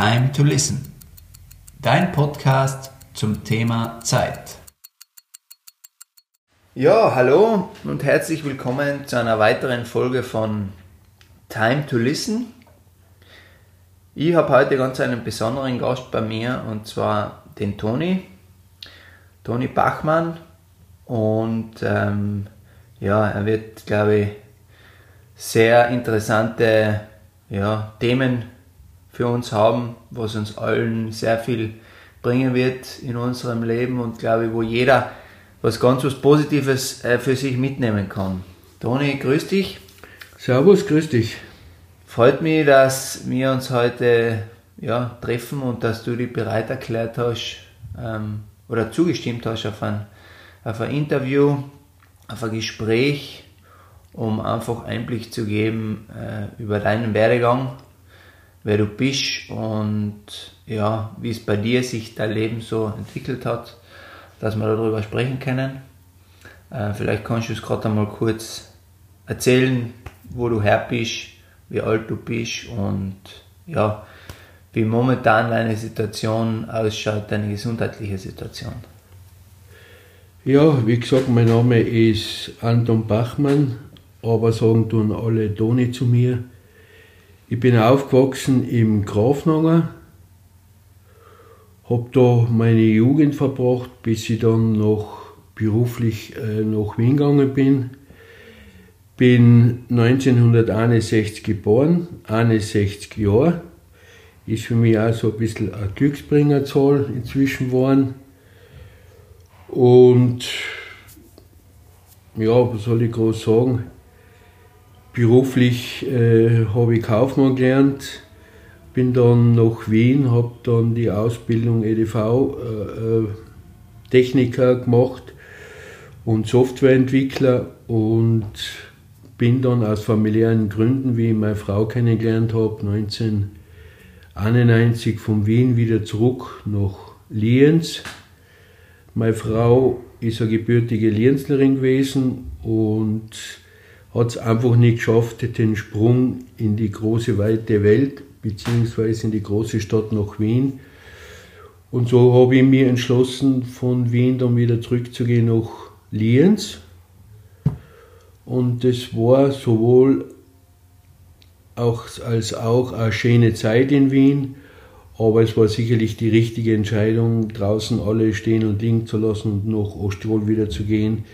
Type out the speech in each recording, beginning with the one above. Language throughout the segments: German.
Time to Listen. Dein Podcast zum Thema Zeit. Ja, hallo und herzlich willkommen zu einer weiteren Folge von Time to Listen. Ich habe heute ganz einen besonderen Gast bei mir und zwar den Toni, Toni Bachmann. Und ähm, ja, er wird, glaube ich, sehr interessante ja, Themen für uns haben, was uns allen sehr viel bringen wird in unserem Leben und glaube ich, wo jeder was ganz was Positives äh, für sich mitnehmen kann. Toni, grüß dich. Servus, grüß dich. Freut mich, dass wir uns heute ja, treffen und dass du dich bereit erklärt hast ähm, oder zugestimmt hast auf ein, auf ein Interview, auf ein Gespräch, um einfach Einblick zu geben äh, über deinen Werdegang, wer du bist und ja, wie es bei dir sich dein Leben so entwickelt hat dass wir darüber sprechen können. Äh, vielleicht kannst du es gerade einmal kurz erzählen, wo du her bist, wie alt du bist und ja, wie momentan deine Situation ausschaut, deine gesundheitliche Situation. Ja, wie gesagt, mein Name ist Anton Bachmann, aber sagen tun alle Toni zu mir. Ich bin aufgewachsen im Grafnanger, habe da meine Jugend verbracht, bis ich dann noch beruflich äh, nach Wien gegangen bin. Bin 1961 geboren, 61 Jahre. Ist für mich auch so ein bisschen eine Glücksbringerzahl inzwischen geworden. Und ja, was soll ich groß sagen? Beruflich äh, habe ich Kaufmann gelernt bin dann nach Wien, habe dann die Ausbildung EDV äh, äh, gemacht und Softwareentwickler und bin dann aus familiären Gründen, wie ich meine Frau kennengelernt habe, 1991 von Wien wieder zurück nach Lienz. Meine Frau ist eine gebürtige Lienzlerin gewesen und hat es einfach nicht geschafft, den Sprung in die große, weite Welt beziehungsweise in die große Stadt nach Wien. Und so habe ich mir entschlossen, von Wien dann wieder zurückzugehen nach Lienz. Und das war sowohl auch als auch eine schöne Zeit in Wien, aber es war sicherlich die richtige Entscheidung, draußen alle stehen und liegen zu lassen und nach Osttirol wieder zu gehen,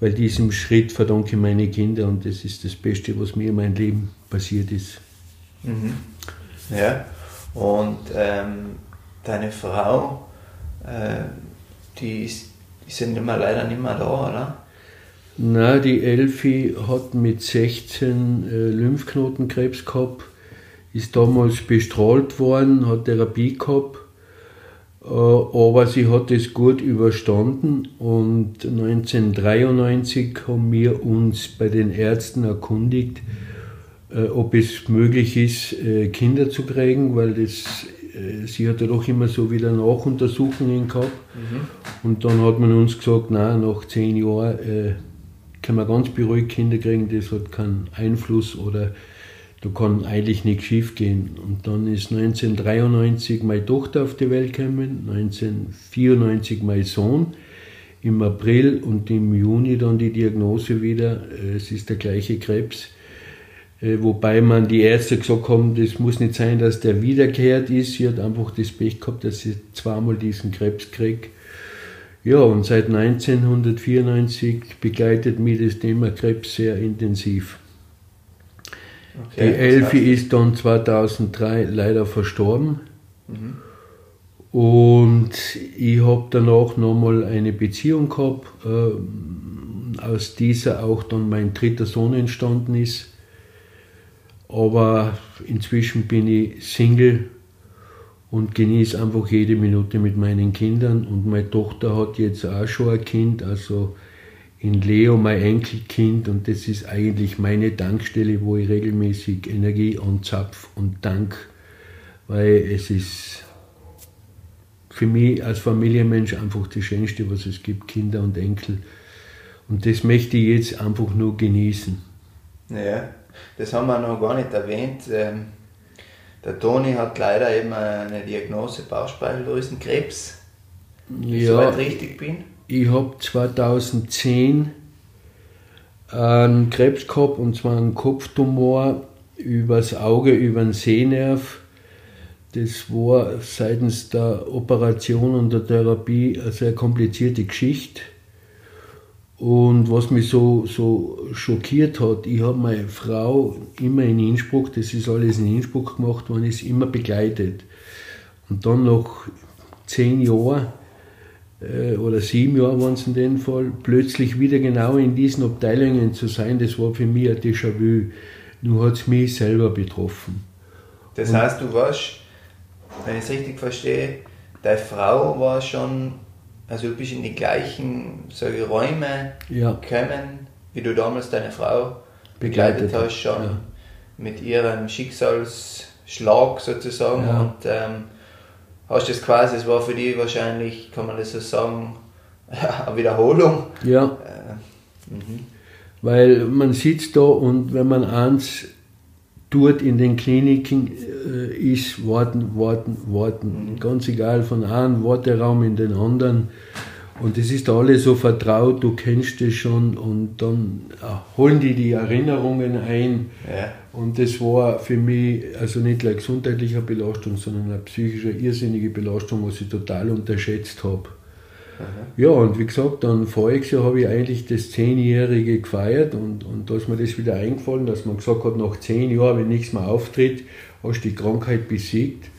weil diesem Schritt verdanke ich meine Kinder und das ist das Beste, was mir in meinem Leben passiert ist. Mhm. Ja. Und ähm, deine Frau, äh, die ist, ja nicht mehr, leider nicht mehr da, oder? Na, die Elfi hat mit 16 äh, Lymphknotenkrebs gehabt, ist damals bestrahlt worden, hat Therapie gehabt, aber sie hat es gut überstanden und 1993 haben wir uns bei den Ärzten erkundigt, äh, ob es möglich ist, äh, Kinder zu kriegen, weil das, äh, sie hat ja doch immer so wieder Nachuntersuchungen gehabt. Mhm. Und dann hat man uns gesagt, na nach zehn Jahren äh, kann man ganz beruhigt Kinder kriegen, das hat keinen Einfluss oder da kann eigentlich nichts schief gehen. Und dann ist 1993 meine Tochter auf die Welt gekommen, 1994 mein Sohn, im April und im Juni dann die Diagnose wieder, es ist der gleiche Krebs. Äh, wobei man die Ärzte gesagt haben, das muss nicht sein, dass der wiederkehrt ist. Sie hat einfach das Pech gehabt, dass sie zweimal diesen Krebs kriegt. Ja, und seit 1994 begleitet mich das Thema Krebs sehr intensiv. Okay, die Elfi ist dann 2003 leider verstorben. Mhm. Und ich habe danach nochmal eine Beziehung gehabt, äh, aus dieser auch dann mein dritter Sohn entstanden ist. Aber inzwischen bin ich Single und genieße einfach jede Minute mit meinen Kindern. Und meine Tochter hat jetzt auch schon ein Kind, also in Leo mein Enkelkind. Und das ist eigentlich meine Tankstelle, wo ich regelmäßig Energie anzapf und dank, weil es ist für mich als Familienmensch einfach das Schönste, was es gibt, Kinder und Enkel. Und das möchte ich jetzt einfach nur genießen. Ja das haben wir noch gar nicht erwähnt. Ähm, Der Toni hat leider eben eine Diagnose Bauchspeicheldrüsenkrebs. Ja, Soweit richtig bin. Ich habe 2010 einen Krebs gehabt, und zwar einen Kopftumor übers Auge, über den Sehnerv. Das war seitens der Operation und der Therapie eine sehr komplizierte Geschichte. Und was mich so, so schockiert hat, ich habe meine Frau immer in Innsbruck, das ist alles in Innsbruck gemacht worden, ist immer begleitet. Und dann nach zehn Jahren oder sieben Jahren waren es in dem Fall, plötzlich wieder genau in diesen Abteilungen zu sein, das war für mich ein Déjà-vu. Nur hat es mich selber betroffen. Das heißt, du warst, wenn ich es richtig verstehe, deine Frau war schon, also du bist in die gleichen sage ich, Räume Ja, gekommen, wie du damals deine Frau begleitet, Begleitet, hast, schon ja. mit ihrem Schicksalsschlag sozusagen. Ja. Und ähm, hast das quasi, es war für dich wahrscheinlich, kann man das so sagen, eine Wiederholung. ja. Äh, mhm. Weil man sitzt da und wenn man eins tut in den Kliniken, äh, ist warten, warten, warten. Ganz egal, von einem Warteraum in den anderen. Und es ist da alles so vertraut, du kennst es schon und dann äh, holen die die Erinnerungen ein. Ja. Und das war für mich also nicht eine gesundheitliche Belastung, sondern eine psychische, irrsinnige Belastung, was ich total unterschätzt habe. Ja, und wie gesagt, dann voriges Jahr habe ich eigentlich das Zehnjährige gefeiert und, und da ist mir das wieder eingefallen, dass man gesagt hat, nach zehn Jahren, wenn nichts mehr auftritt, hast du die Krankheit besiegt.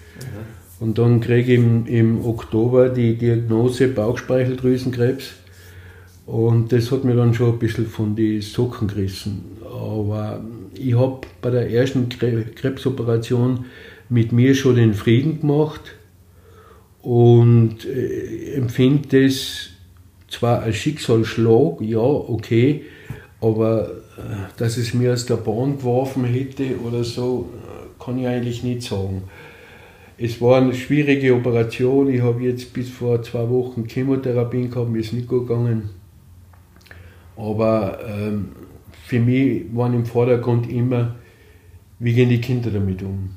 Und dann kriege ich im, im Oktober die Diagnose Bauchspeicheldrüsenkrebs. Und das hat mir dann schon ein bisschen von die Socken gerissen. Aber ich habe bei der ersten Kre- Krebsoperation mit mir schon den Frieden gemacht und äh, empfinde das zwar als Schicksalsschlag, ja, okay, aber äh, dass es mir aus der Bahn geworfen hätte oder so, äh, kann ich eigentlich nicht sagen. Es war eine schwierige Operation. Ich habe jetzt bis vor zwei Wochen Chemotherapien gehabt, mir ist nicht gut gegangen. Aber ähm, für mich waren im Vordergrund immer, wie gehen die Kinder damit um.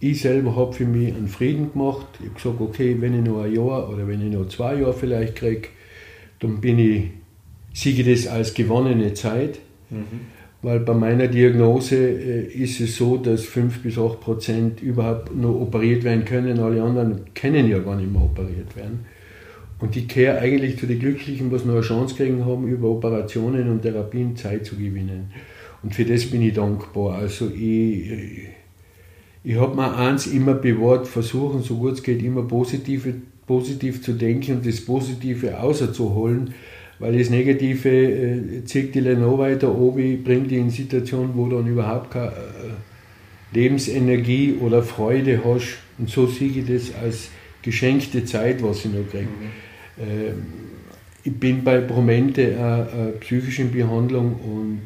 Ich selber habe für mich einen Frieden gemacht. Ich habe gesagt, okay, wenn ich noch ein Jahr oder wenn ich noch zwei Jahre vielleicht kriege, dann bin ich, siege das als gewonnene Zeit. Weil bei meiner Diagnose äh, ist es so, dass 5 bis 8 Prozent überhaupt noch operiert werden können. Alle anderen können ja gar nicht mehr operiert werden. Und ich kehre eigentlich zu den Glücklichen, was noch eine Chance kriegen haben, über Operationen und Therapien Zeit zu gewinnen. Und für das bin ich dankbar. Also ich, ich habe mir eins immer bewahrt, versuchen, so gut es geht, immer positive, positiv zu denken und das Positive außerzuholen, weil das Negative äh, zieht die noch weiter oben, bringt die in Situationen, wo du dann überhaupt keine äh, Lebensenergie oder Freude hast. Und so sehe ich das als geschenkte Zeit, was ich noch kriege. Ähm, ich bin bei Promente äh, äh, psychischen Behandlung und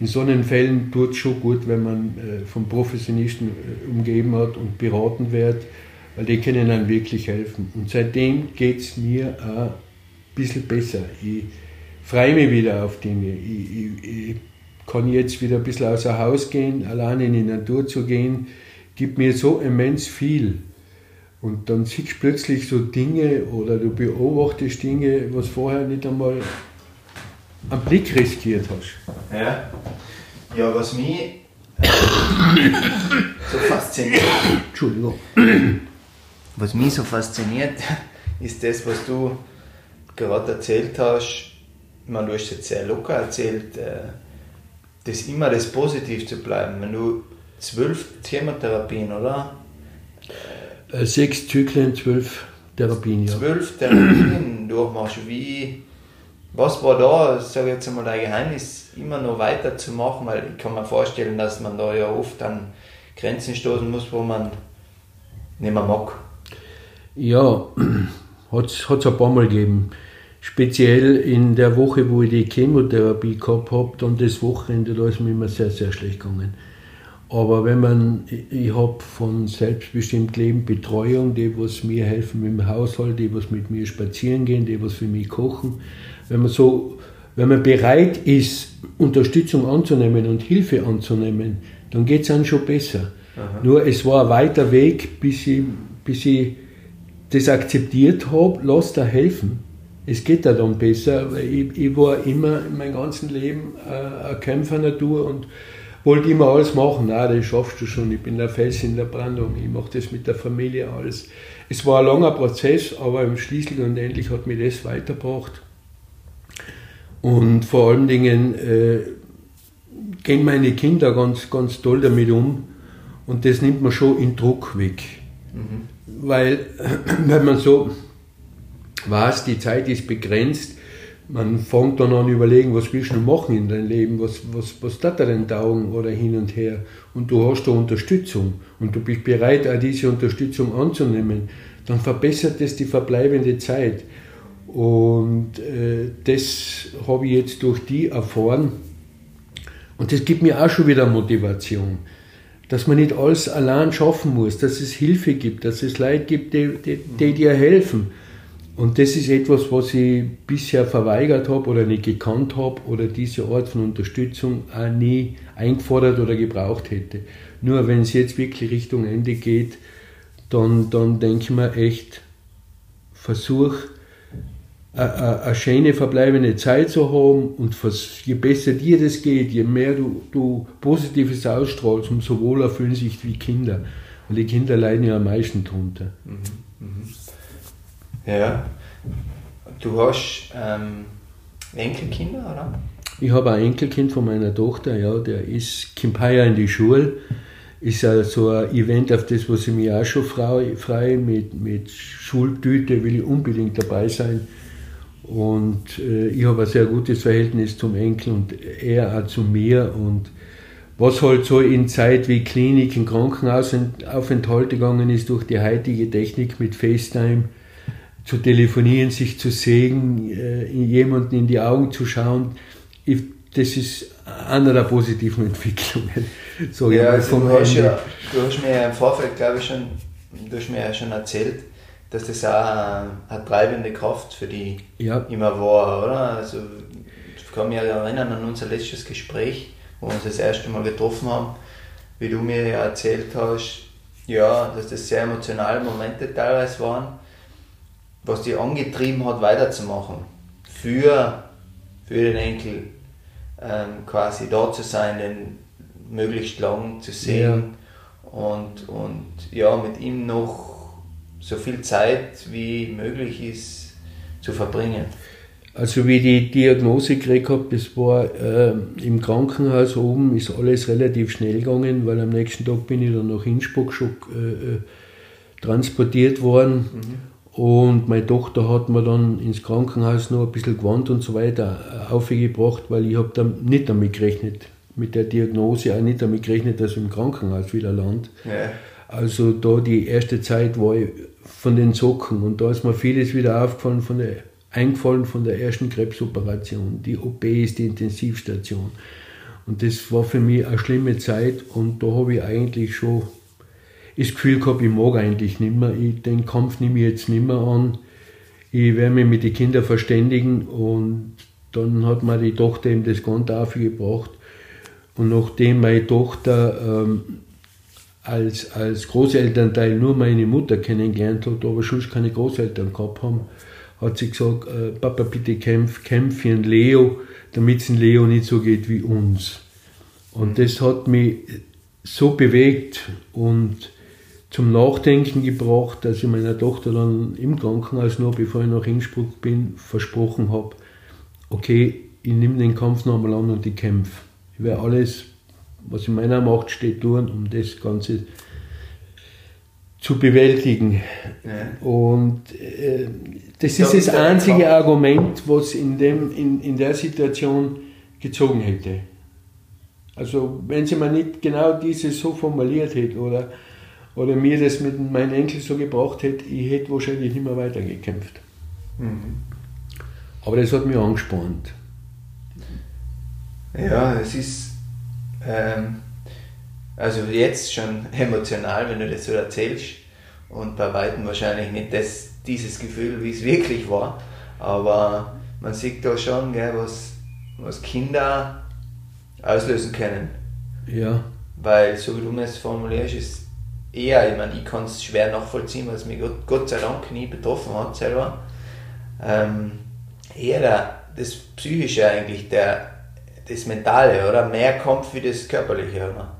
in so einen Fällen tut es schon gut, wenn man äh, von Professionisten äh, umgeben hat und beraten wird, weil die können einem wirklich helfen. Und seitdem geht es mir auch bisschen besser. Ich freue mich wieder auf Dinge. Ich, ich, ich kann jetzt wieder ein bisschen außer Haus gehen, alleine in die Natur zu gehen, gibt mir so immens viel. Und dann siehst du plötzlich so Dinge oder du beobachtest Dinge, was vorher nicht einmal einen Blick riskiert hast. Ja. Ja, was mich so fasziniert, Entschuldigung. was mich so fasziniert, ist das, was du gerade erzählt hast. Ich meine, du hast jetzt sehr locker erzählt, äh, das immer das Positiv zu bleiben. Wenn du zwölf Chemotherapien, oder? Äh, Sechs Zyklen, zwölf Therapien, ja. Zwölf Therapien durchmachst, wie, was war da, sage ich jetzt einmal, dein Geheimnis, immer noch weiterzumachen? Weil ich kann mir vorstellen, dass man da ja oft an Grenzen stoßen muss, wo man nicht mehr mag. Ja, hat es ein paar Mal gegeben. Speziell in der Woche, wo ich die Chemotherapie gehabt habe, dann das Wochenende, da ist mir immer sehr, sehr schlecht gegangen. Aber wenn man, ich habe von selbstbestimmt Leben Betreuung, die was mir helfen mit dem Haushalt, die was mit mir spazieren gehen, die was für mich kochen. Wenn man so, wenn man bereit ist, Unterstützung anzunehmen und Hilfe anzunehmen, dann geht es einem schon besser. Aha. Nur es war ein weiter Weg, bis ich, bis ich das akzeptiert habe, lass da helfen. Es geht da dann besser, weil ich, ich war immer in meinem ganzen Leben äh, eine Kämpfernatur und wollte immer alles machen. Nein, das schaffst du schon, ich bin der Fels in der Brandung, ich mache das mit der Familie alles. Es war ein langer Prozess, aber schließlich und endlich hat mich das weitergebracht. Und vor allen Dingen äh, gehen meine Kinder ganz, ganz toll damit um und das nimmt man schon in Druck weg. Mhm. Weil, wenn man so weiß, die Zeit ist begrenzt, man fängt dann an überlegen, was willst du machen in deinem Leben, was, was, was tut dir denn taugen oder hin und her. Und du hast da Unterstützung und du bist bereit, auch diese Unterstützung anzunehmen, dann verbessert das die verbleibende Zeit. Und äh, das habe ich jetzt durch die erfahren. Und das gibt mir auch schon wieder Motivation, dass man nicht alles allein schaffen muss, dass es Hilfe gibt, dass es Leute gibt, die, die, die dir helfen. Und das ist etwas, was ich bisher verweigert habe oder nicht gekannt habe oder diese Art von Unterstützung auch nie eingefordert oder gebraucht hätte. Nur wenn es jetzt wirklich Richtung Ende geht, dann, dann denke ich mir echt, versuch eine schöne verbleibende Zeit zu haben und je besser dir das geht, je mehr du, du Positives ausstrahlst, umso wohler fühlen sich die Kinder. Und die Kinder leiden ja am meisten drunter. Mhm. Mhm. Ja. Du hast ähm, Enkelkinder, oder? Ich habe ein Enkelkind von meiner Tochter, ja, der ist, heuer in die Schule. Ist ja so ein Event, auf das, was ich mich auch schon freue, mit, mit Schultüte will ich unbedingt dabei sein. Und äh, ich habe ein sehr gutes Verhältnis zum Enkel und er auch zu mir. Und was halt so in Zeit wie Klinik, in Krankenhausaufenthalte gegangen ist durch die heutige Technik mit FaceTime, zu telefonieren, sich zu sehen, äh, jemanden in die Augen zu schauen, das ist eine der positiven Entwicklungen. So ja, also du, hast ja, du hast mir im Vorfeld, glaube ich, schon, du hast mir ja schon erzählt, dass das auch eine, eine treibende Kraft für die ja. immer war, oder? Also ich kann mich erinnern an unser letztes Gespräch, wo wir uns das erste Mal getroffen haben, wie du mir ja erzählt hast, ja, dass das sehr emotionale Momente teilweise waren was dich angetrieben hat, weiterzumachen. Für, für den Enkel ähm, quasi da zu sein, den möglichst lang zu sehen ja. und, und ja, mit ihm noch so viel Zeit wie möglich ist zu verbringen. Also wie ich die Diagnose gekriegt habe, das war äh, im Krankenhaus oben, ist alles relativ schnell gegangen, weil am nächsten Tag bin ich dann nach Innsbruck schon äh, äh transportiert worden. Mhm. Und meine Tochter hat mir dann ins Krankenhaus noch ein bisschen Gewand und so weiter aufgebracht, weil ich habe dann nicht damit gerechnet, mit der Diagnose auch nicht damit gerechnet, dass ich im Krankenhaus wieder land. Ja. Also da die erste Zeit war ich von den Socken und da ist mir vieles wieder aufgefallen von der, eingefallen von der ersten Krebsoperation. Die OP ist die Intensivstation. Und das war für mich eine schlimme Zeit und da habe ich eigentlich schon das Gefühl gehabt, ich mag eigentlich nicht mehr, ich, den Kampf nehme ich jetzt nicht mehr an. Ich werde mich mit den Kindern verständigen und dann hat mir die Tochter eben das Ganze aufgebracht. Und nachdem meine Tochter ähm, als, als Großelternteil nur meine Mutter kennengelernt hat, aber sonst keine Großeltern gehabt haben, hat sie gesagt, äh, Papa, bitte kämpf, kämpf für den Leo, damit es Leo nicht so geht wie uns. Und das hat mich so bewegt und zum Nachdenken gebracht, dass ich meiner Tochter dann im Krankenhaus noch, bevor ich nach Innsbruck bin, versprochen habe, okay, ich nehme den Kampf nochmal an und ich kämpfe. Ich werde alles, was in meiner Macht steht, tun, um das Ganze zu bewältigen. Ja. Und äh, das ist das einzige Argument, was in, dem, in, in der Situation gezogen hätte. Also wenn sie mir nicht genau dieses so formuliert hätte oder oder mir das mit meinem Enkel so gebracht hätte, ich hätte wahrscheinlich nicht mehr weitergekämpft. Mhm. Aber das hat mich angespannt. Ja, es ist ähm, also jetzt schon emotional, wenn du das so erzählst und bei weitem wahrscheinlich nicht das, dieses Gefühl, wie es wirklich war, aber man sieht da schon, gell, was, was Kinder auslösen können. Ja. weil so wie du es formulierst, ist eher, ich meine, ich kann es schwer nachvollziehen, weil es mich Gott, Gott, sei Dank nie betroffen hat selber. Ähm, eher der, das Psychische eigentlich, der, das Mentale, oder? Mehr kommt wie das Körperliche, oder?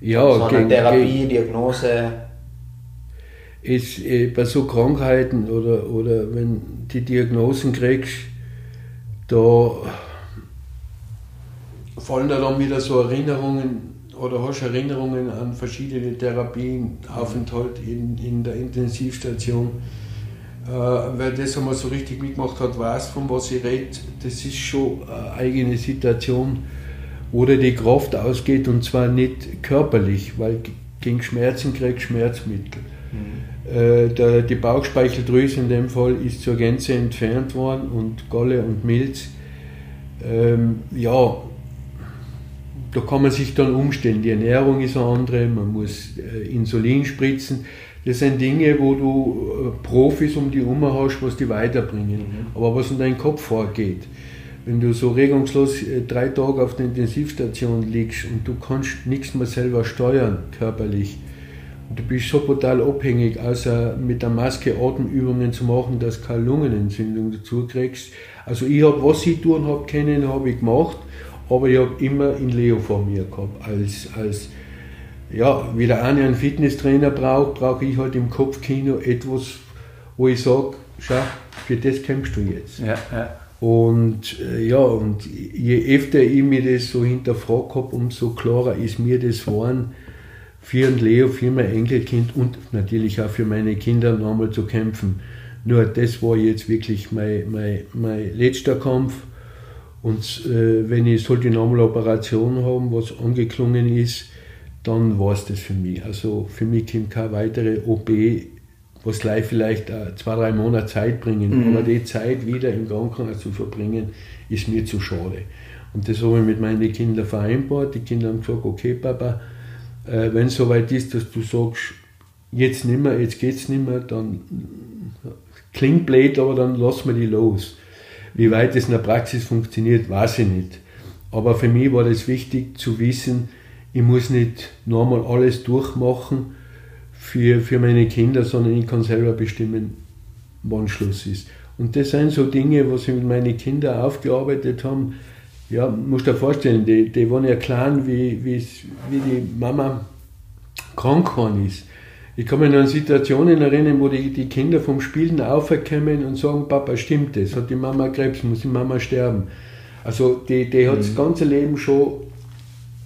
Ja, so eine gegen, Therapie, gegen, Diagnose. Ist, äh, bei so Krankheiten oder, oder wenn die Diagnosen kriegst, da fallen da dann wieder so Erinnerungen oder hast Erinnerungen an verschiedene Therapien, Aufenthalt in, in der Intensivstation. Äh, wer das einmal so richtig mitgemacht hat, weiß, von was ich rede. Das ist schon eine eigene Situation, wo dir die Kraft ausgeht und zwar nicht körperlich, weil gegen Schmerzen kriegst Schmerzmittel. Mhm. Äh, der, die Bauchspeicheldrüse in dem Fall ist zur Gänze entfernt worden und Galle und Milz. Ähm, ja, da kann man sich dann umstellen. Die Ernährung ist eine andere, man muss äh, Insulin spritzen. Das sind Dinge, wo du äh, Profis um die Uhr hast, was die weiterbringen. Mhm. Aber was in deinem Kopf vorgeht, wenn du so regungslos äh, drei Tage auf der Intensivstation liegst und du kannst nichts mehr selber steuern, körperlich, und du bist so brutal abhängig, außer mit der Maske Atemübungen zu machen, dass du keine Lungenentzündung dazu kriegst. Also ich habe, was ich tun habe können, habe ich gemacht aber ich habe immer in Leo vor mir gehabt. Als, als ja, wie der eine einen Fitnesstrainer braucht, brauche ich halt im Kopfkino etwas, wo ich sage, schau, für das kämpfst du jetzt. Ja, ja. Und äh, ja, und je öfter ich mir das so hinterfragt habe, umso klarer ist mir das geworden, für ein Leo, für mein Enkelkind und natürlich auch für meine Kinder nochmal zu kämpfen. Nur das war jetzt wirklich mein, mein, mein letzter Kampf und äh, wenn ich sollte nochmal Operation haben, was angeklungen ist, dann war es das für mich. Also für mich kommt keine weitere OP, was gleich vielleicht äh, zwei, drei Monate Zeit bringen. Mhm. Aber die Zeit wieder im Krankenhaus zu verbringen, ist mir zu schade. Und das habe ich mit meinen Kindern vereinbart. Die Kinder haben gesagt, okay Papa, äh, wenn es soweit ist, dass du sagst, jetzt nicht mehr, jetzt geht's nicht mehr, dann klingt blöd, aber dann lass wir die los. Wie weit es in der Praxis funktioniert, weiß ich nicht. Aber für mich war das wichtig zu wissen, ich muss nicht nochmal alles durchmachen für, für meine Kinder, sondern ich kann selber bestimmen, wann Schluss ist. Und das sind so Dinge, was wir mit meinen Kindern aufgearbeitet haben. Ja, musst dir vorstellen, die, die waren ja wie, wie, wie die Mama krank geworden ist. Ich kann mich an Situationen erinnern, wo die, die Kinder vom Spielen aufkommen und sagen, Papa, stimmt das? Hat die Mama Krebs, muss die Mama sterben? Also die, die hat mhm. das ganze Leben schon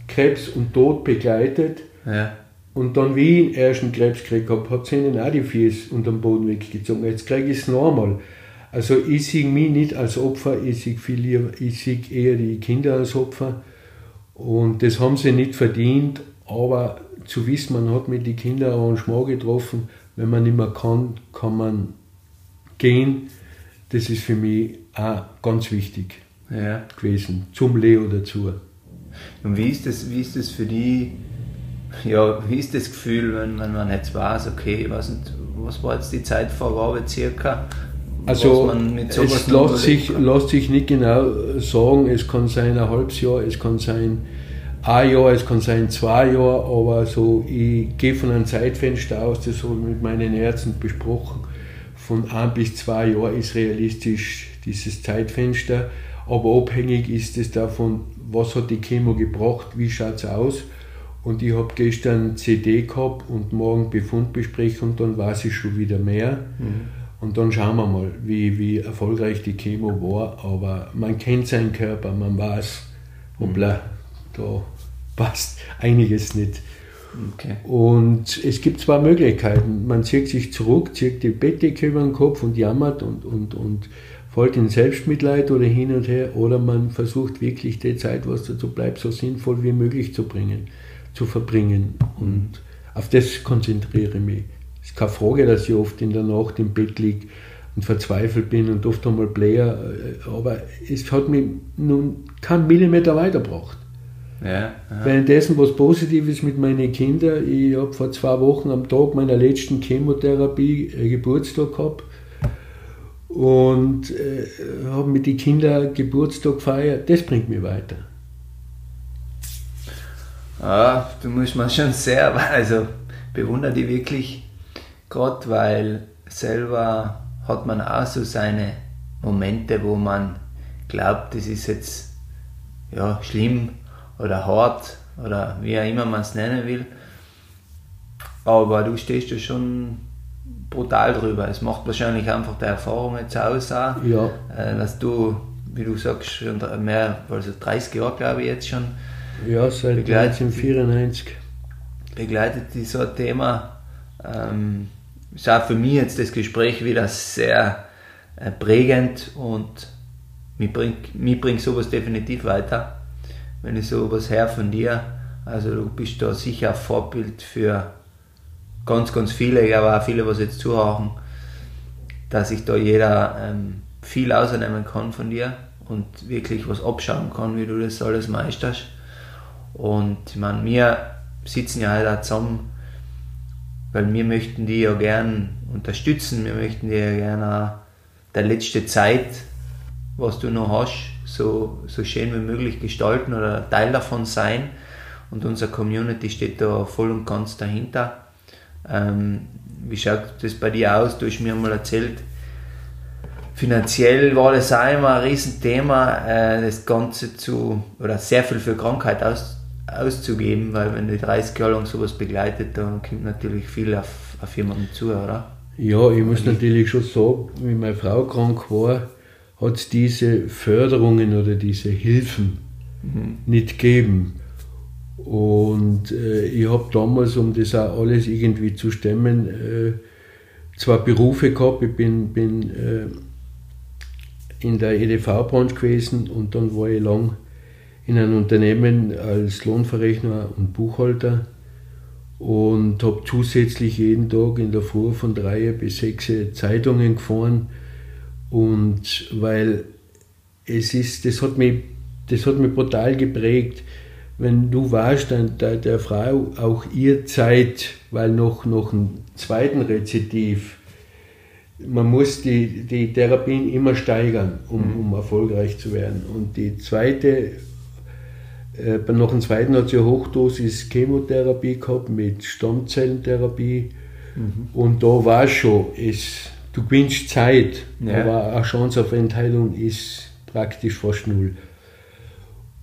Krebs und Tod begleitet. Ja. Und dann, wie ich den ersten Krebs gekriegt habe, hat sie ihnen auch die Fies unter den Boden weggezogen. Jetzt kriege ich es normal. Also ich sehe mich nicht als Opfer, ich sehe, viel lieber, ich sehe eher die Kinder als Opfer. Und das haben sie nicht verdient, aber zu wissen, man hat mit den Kindern Arrangement getroffen, wenn man nicht mehr kann, kann man gehen. Das ist für mich auch ganz wichtig ja. gewesen, zum Leo dazu. Und wie ist das, wie ist das für die, ja, wie ist das Gefühl, wenn, wenn man jetzt weiß, okay, was, was war jetzt die Zeit vor Raube circa? Also es lässt sich, lässt sich nicht genau sagen, es kann sein ein halbes Jahr, es kann sein ein Jahr, es kann sein zwei Jahre, aber so, ich gehe von einem Zeitfenster aus, das habe ich mit meinen Ärzten besprochen, von ein bis zwei Jahren ist realistisch dieses Zeitfenster, aber abhängig ist es davon, was hat die Chemo gebracht, wie schaut es aus. Und ich habe gestern CD gehabt und morgen Befundbesprechung, dann weiß ich schon wieder mehr. Mhm. Und dann schauen wir mal, wie, wie erfolgreich die Chemo war. Aber man kennt seinen Körper, man weiß, hoppla, da passt einiges nicht. Okay. Und es gibt zwei Möglichkeiten. Man zieht sich zurück, zieht die Bettdecke über den Kopf und jammert und, und, und fällt in Selbstmitleid oder hin und her. Oder man versucht wirklich die Zeit, was dazu bleibt, so sinnvoll wie möglich zu bringen, zu verbringen. Und auf das konzentriere ich mich. Es ist keine Frage, dass ich oft in der Nacht im Bett liege und verzweifelt bin und oft einmal Player, aber es hat mich nun keinen Millimeter weitergebracht. Ja. Währenddessen was Positives mit meinen Kindern. Ich habe vor zwei Wochen am Tag meiner letzten Chemotherapie äh, Geburtstag gehabt und äh, habe mit den Kindern Geburtstag gefeiert. Das bringt mich weiter. Ja, du musst mir schon sehr, also bewundere die wirklich, gerade weil selber hat man auch so seine Momente, wo man glaubt, das ist jetzt ja, schlimm oder hart oder wie auch immer man es nennen will. Aber du stehst da schon brutal drüber. Es macht wahrscheinlich einfach die Erfahrung jetzt aus, auch, Ja. äh, dass du, wie du sagst, schon mehr, also 30 Jahre glaube ich jetzt schon, Ja, seit Begleitet. 1994. begleitet dich so ein Thema. Ähm, ist auch für mich jetzt das Gespräch wieder sehr äh, prägend und mich bringt, mich bringt sowas definitiv weiter, wenn ich sowas höre von dir. Also du bist da sicher ein Vorbild für ganz, ganz viele, aber auch viele, was jetzt zuhören, dass sich da jeder ähm, viel ausnehmen kann von dir und wirklich was abschauen kann, wie du das alles meisterst. Und ich meine, wir sitzen ja heute auch zusammen, weil wir möchten die ja gern unterstützen, wir möchten die ja gerne auch der letzte Zeit, was du noch hast, so, so schön wie möglich gestalten oder Teil davon sein. Und unsere Community steht da voll und ganz dahinter. Ähm, wie schaut das bei dir aus? Du hast mir mal erzählt, finanziell war das auch immer ein Riesenthema, äh, das Ganze zu, oder sehr viel für Krankheit aus, auszugeben, weil wenn die 30 Jahre lang sowas begleitet, dann kommt natürlich viel auf, auf jemanden zu, oder? Ja, ich muss natürlich schon sagen, wie meine Frau krank war, hat es diese Förderungen oder diese Hilfen nicht gegeben. Und äh, ich habe damals, um das auch alles irgendwie zu stemmen, äh, zwei Berufe gehabt. Ich bin, bin äh, in der EDV-Branche gewesen und dann war ich lang in einem Unternehmen als Lohnverrechner und Buchhalter und habe zusätzlich jeden Tag in der Früh von drei bis sechs Zeitungen gefahren und weil es ist, das hat mich, das hat mich brutal geprägt, wenn du warst, dann der, der Frau auch ihr Zeit, weil noch, noch einen zweiten Rezidiv, man muss die, die Therapien immer steigern, um, um erfolgreich zu werden. Und die zweite äh, noch einen zweiten hat sie eine Hochdosis Chemotherapie gehabt mit Stammzellentherapie. Und da war schon, es, du gewinnst Zeit, Ja. aber eine Chance auf Entheilung ist praktisch fast null.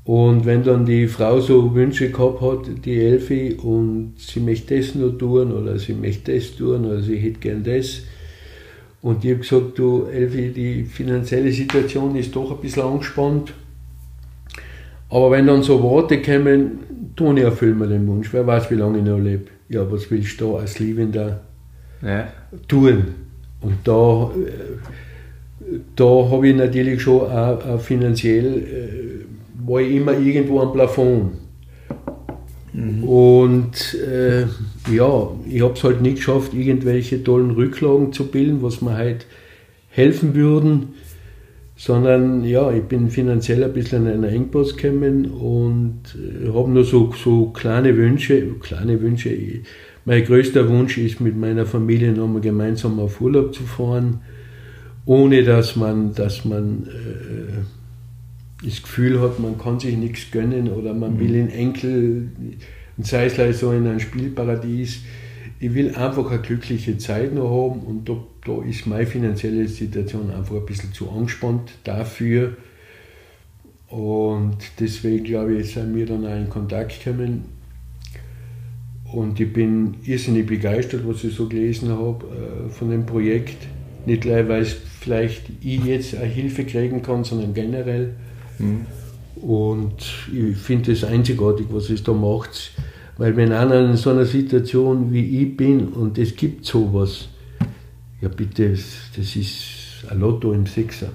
Und wenn dann die Frau so Wünsche gehabt hat, die Elfi, und sie möchte das noch tun oder sie möchte das tun oder sie hätte gern das. Und ich habe gesagt, du Elfi, die finanzielle Situation ist doch ein bisschen angespannt. Aber wenn dann so Worte kommen, Toni, erfüll mir den Wunsch. Wer weiß, wie lange ich noch lebe. Ja, was willst du da als Liebender Ja. tun? Und da, äh, da habe ich natürlich schon auch, auch finanziell, äh, war ich immer irgendwo am Plafond. Und äh, ja, ich habe es halt nicht geschafft, irgendwelche tollen Rücklagen zu bilden, was mir halt helfen würden, sondern ja, ich bin finanziell ein bisschen in einen Engpass gekommen und äh, habe nur so, so kleine Wünsche, kleine Wünsche. Ich, mein größter Wunsch ist, mit meiner Familie nochmal gemeinsam auf Urlaub zu fahren, ohne dass man, dass man äh, das Gefühl hat, man kann sich nichts gönnen oder man will den Enkel, sei es gleich so in ein Spielparadies. Ich will einfach eine glückliche Zeit noch haben und da, da ist meine finanzielle Situation einfach ein bisschen zu angespannt dafür. Und deswegen glaube ich, sind wir dann auch in Kontakt gekommen. Und ich bin irrsinnig begeistert, was ich so gelesen habe äh, von dem Projekt. Nicht gleich, weil es vielleicht ich jetzt eine Hilfe kriegen kann, sondern generell. Und ich finde es einzigartig, was es da macht. Weil wenn einer in so einer Situation wie ich bin und es gibt sowas, ja bitte, das ist ein Lotto im Sechser.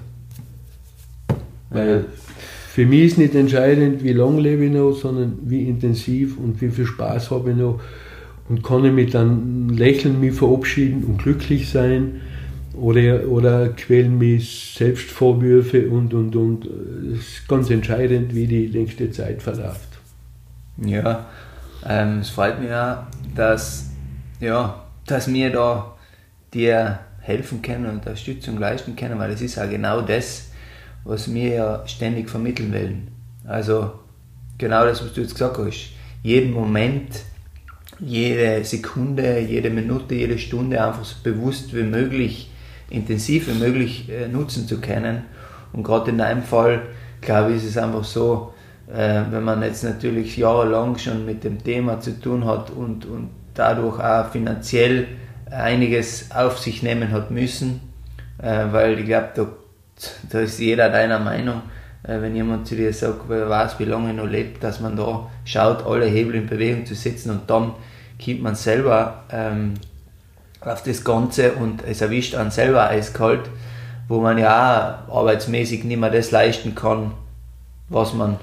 Weil für mich ist nicht entscheidend, wie lange lebe ich noch, sondern wie intensiv und wie viel Spaß habe ich noch. Und kann ich mit einem Lächeln mich verabschieden und glücklich sein oder, oder quälen mich Selbstvorwürfe und, und, und. Es ist ganz entscheidend, wie die nächste Zeit verläuft. Ja, ähm, es freut mich auch, dass, ja, dass wir da dir helfen können und Unterstützung leisten können, weil das ist ja genau das, was wir ja ständig vermitteln wollen. Also genau das, was du jetzt gesagt hast. jeden Moment, jede Sekunde, jede Minute, jede Stunde einfach so bewusst wie möglich, intensiv wie möglich äh, nutzen zu können. Und gerade in deinem Fall, glaube ich, ist es einfach so, äh, wenn man jetzt natürlich jahrelang schon mit dem Thema zu tun hat und, und dadurch auch finanziell einiges auf sich nehmen hat müssen, äh, weil ich glaube, da, da ist jeder deiner Meinung, äh, wenn jemand zu dir sagt, wer weiß, wie lange er noch lebt, dass man da schaut, alle Hebel in Bewegung zu setzen und dann kommt man selber ähm, auf das Ganze und es erwischt einen selber eiskalt, wo man ja auch arbeitsmäßig nicht mehr das leisten kann, was man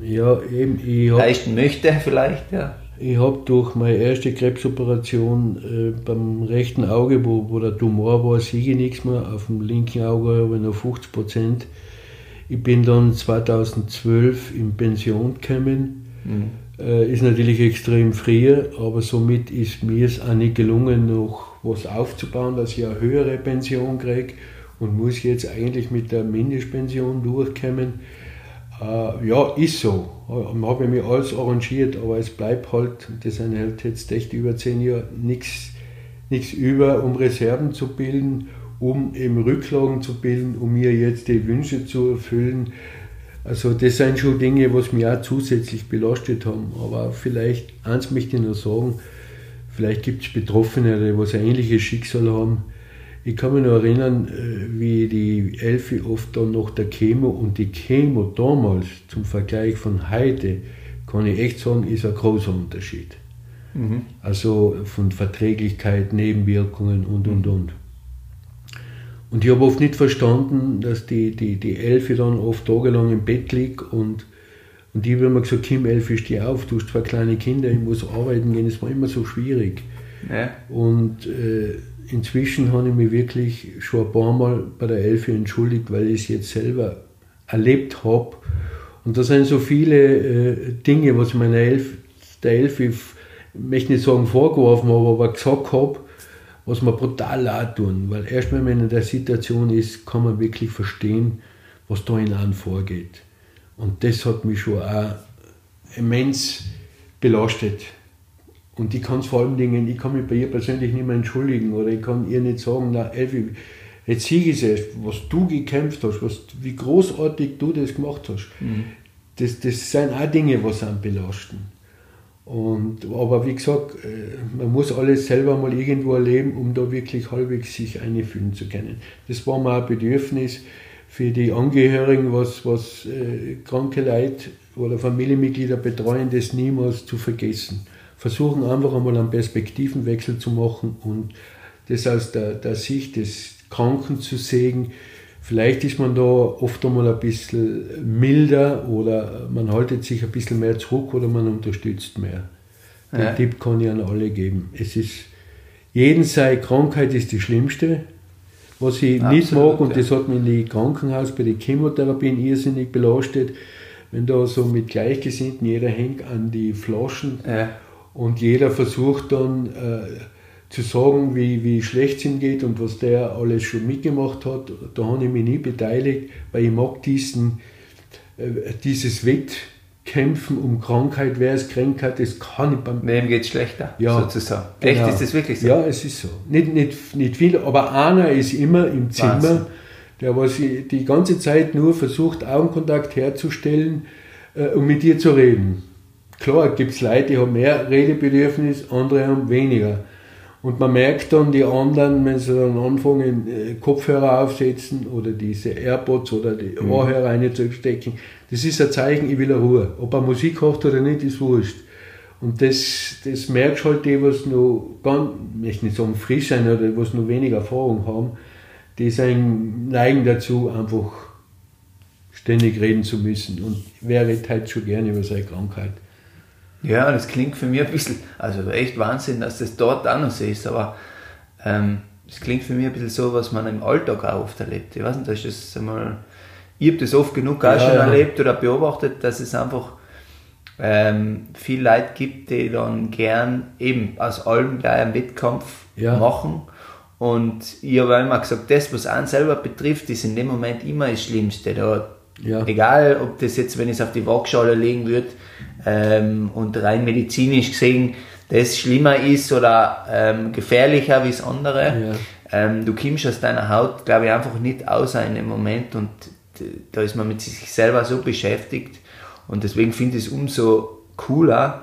ja, eben, leisten möchte vielleicht. Ja. Ich habe durch meine erste Krebsoperation äh, beim rechten Auge, wo, wo der Tumor war, sehe ich nichts mehr. Auf dem linken Auge habe ich noch 50 Prozent. Ich bin dann 2012 in Pension gekommen. Mhm. Äh, ist natürlich extrem früh, aber somit ist mir es auch nicht gelungen, noch was aufzubauen, dass ich eine höhere Pension kriege und muss jetzt eigentlich mit der Mindestpension durchkommen. Äh, ja, ist so. Ich habe mir alles arrangiert, aber es bleibt halt, das sind halt jetzt echt über zehn Jahre, nichts über, um Reserven zu bilden, um eben Rücklagen zu bilden, um mir jetzt die Wünsche zu erfüllen. Also das sind schon Dinge, was mich auch zusätzlich belastet haben. Aber vielleicht, eins möchte ich noch sagen, vielleicht gibt es Betroffene, die was ein ähnliches Schicksal haben ich kann mich noch erinnern, äh, wie die Elfi oft dann nach der Chemo und die Chemo damals zum Vergleich von heute, kann ich echt sagen, ist ein großer Unterschied. Mhm. Also von Verträglichkeit, Nebenwirkungen und und mhm. und. Und ich habe oft nicht verstanden, dass die, die, die Elfi dann oft tagelang im Bett liegt und, und die haben mir gesagt, Kim, Elfi, steh auf, du hast zwei kleine Kinder, ich muss arbeiten gehen, es war immer so schwierig. Ja. Und äh, inzwischen habe ich mich wirklich schon ein paar Mal bei der Elfi entschuldigt, weil ich es jetzt selber erlebt habe. Und da sind so viele äh, Dinge, was ich meiner Elf, der Elfi, ich möchte nicht sagen vorgeworfen habe, aber gesagt habe, was mir brutal leid tun. Weil erst wenn man in der Situation ist, kann man wirklich verstehen, was da in einem vorgeht. Und das hat mich schon auch immens belastet. Und ich kann es vor allen Dingen, ich kann mich bei ihr persönlich nicht mehr entschuldigen oder ich kann ihr nicht sagen, na Elfi, jetzt sieh ich es, was du gekämpft hast, was, wie großartig du das gemacht hast. Mhm. Das, das sind auch Dinge, was einen belasten. Und, aber wie gesagt, äh, man muss alles selber mal irgendwo erleben, um da wirklich halbwegs sich einfühlen zu können. Das war mir ein Bedürfnis für die Angehörigen, was, was äh, kranke Leute oder Familienmitglieder betreuen, das niemals zu vergessen versuchen einfach einmal einen Perspektivenwechsel zu machen und das aus der, der Sicht des Kranken zu sehen. Vielleicht ist man da oft einmal ein bisschen milder oder man haltet sich ein bisschen mehr zurück oder man unterstützt mehr. Den ja. Tipp kann ich an alle geben. Es ist, jeden sei Krankheit ist die schlimmste. Was ich Absolut, nicht mag, und ja. das hat mich in die Krankenhaus bei den Chemotherapien irrsinnig belastet, wenn da so mit Gleichgesinnten, jeder hängt an die Flaschen ja. Und jeder versucht dann äh, zu sagen, wie, wie schlecht es ihm geht und was der alles schon mitgemacht hat. Da habe ich mich nie beteiligt, weil ich mag diesen, äh, dieses Wettkämpfen um Krankheit, wer es Krankheit, das kann ich beim... Wem geht es schlechter, ja, sozusagen. Echt, genau. ist das wirklich so? Ja, es ist so. Nicht, nicht, nicht viel, aber einer ist immer im Zimmer, Wahnsinn. der was die ganze Zeit nur versucht, Augenkontakt herzustellen, äh, um mit dir zu reden. Klar, gibt es Leute, die haben mehr Redebedürfnis, andere haben weniger. Und man merkt dann die anderen, wenn sie dann anfangen, äh, Kopfhörer aufsetzen oder diese AirPods oder die mhm. Ohrhörer rein zu stecken, das ist ein Zeichen, ich will Ruhe. Ob er Musik hört oder nicht, ist wurscht. Und das, das merkst halt die, was noch ganz, ich möchte nicht sagen frisch sein oder was noch weniger Erfahrung haben, die sind, neigen dazu, einfach ständig reden zu müssen. Und wer redet halt schon gerne über seine Krankheit? Ja, das klingt für mich ein bisschen, also echt Wahnsinn, dass das dort auch noch so ist, aber ähm, das klingt für mich ein bisschen so, was man im Alltag auch oft erlebt. Ich weiß nicht, ist das einmal, ich habe das oft genug auch ja, schon erlebt oder beobachtet, dass es einfach ähm, viel Leute gibt, die dann gern eben aus allem gleich einen Wettkampf ja. machen. Und ich habe immer gesagt, das, was einen selber betrifft, ist in dem Moment immer das Schlimmste. Da Ja. Egal, ob das jetzt, wenn ich es auf die Waagschale legen würde ähm, und rein medizinisch gesehen das schlimmer ist oder ähm, gefährlicher wie das andere. Ja. Ähm, du kommst aus deiner Haut, glaube ich, einfach nicht außer in dem Moment und da ist man mit sich selber so beschäftigt und deswegen finde ich es umso cooler,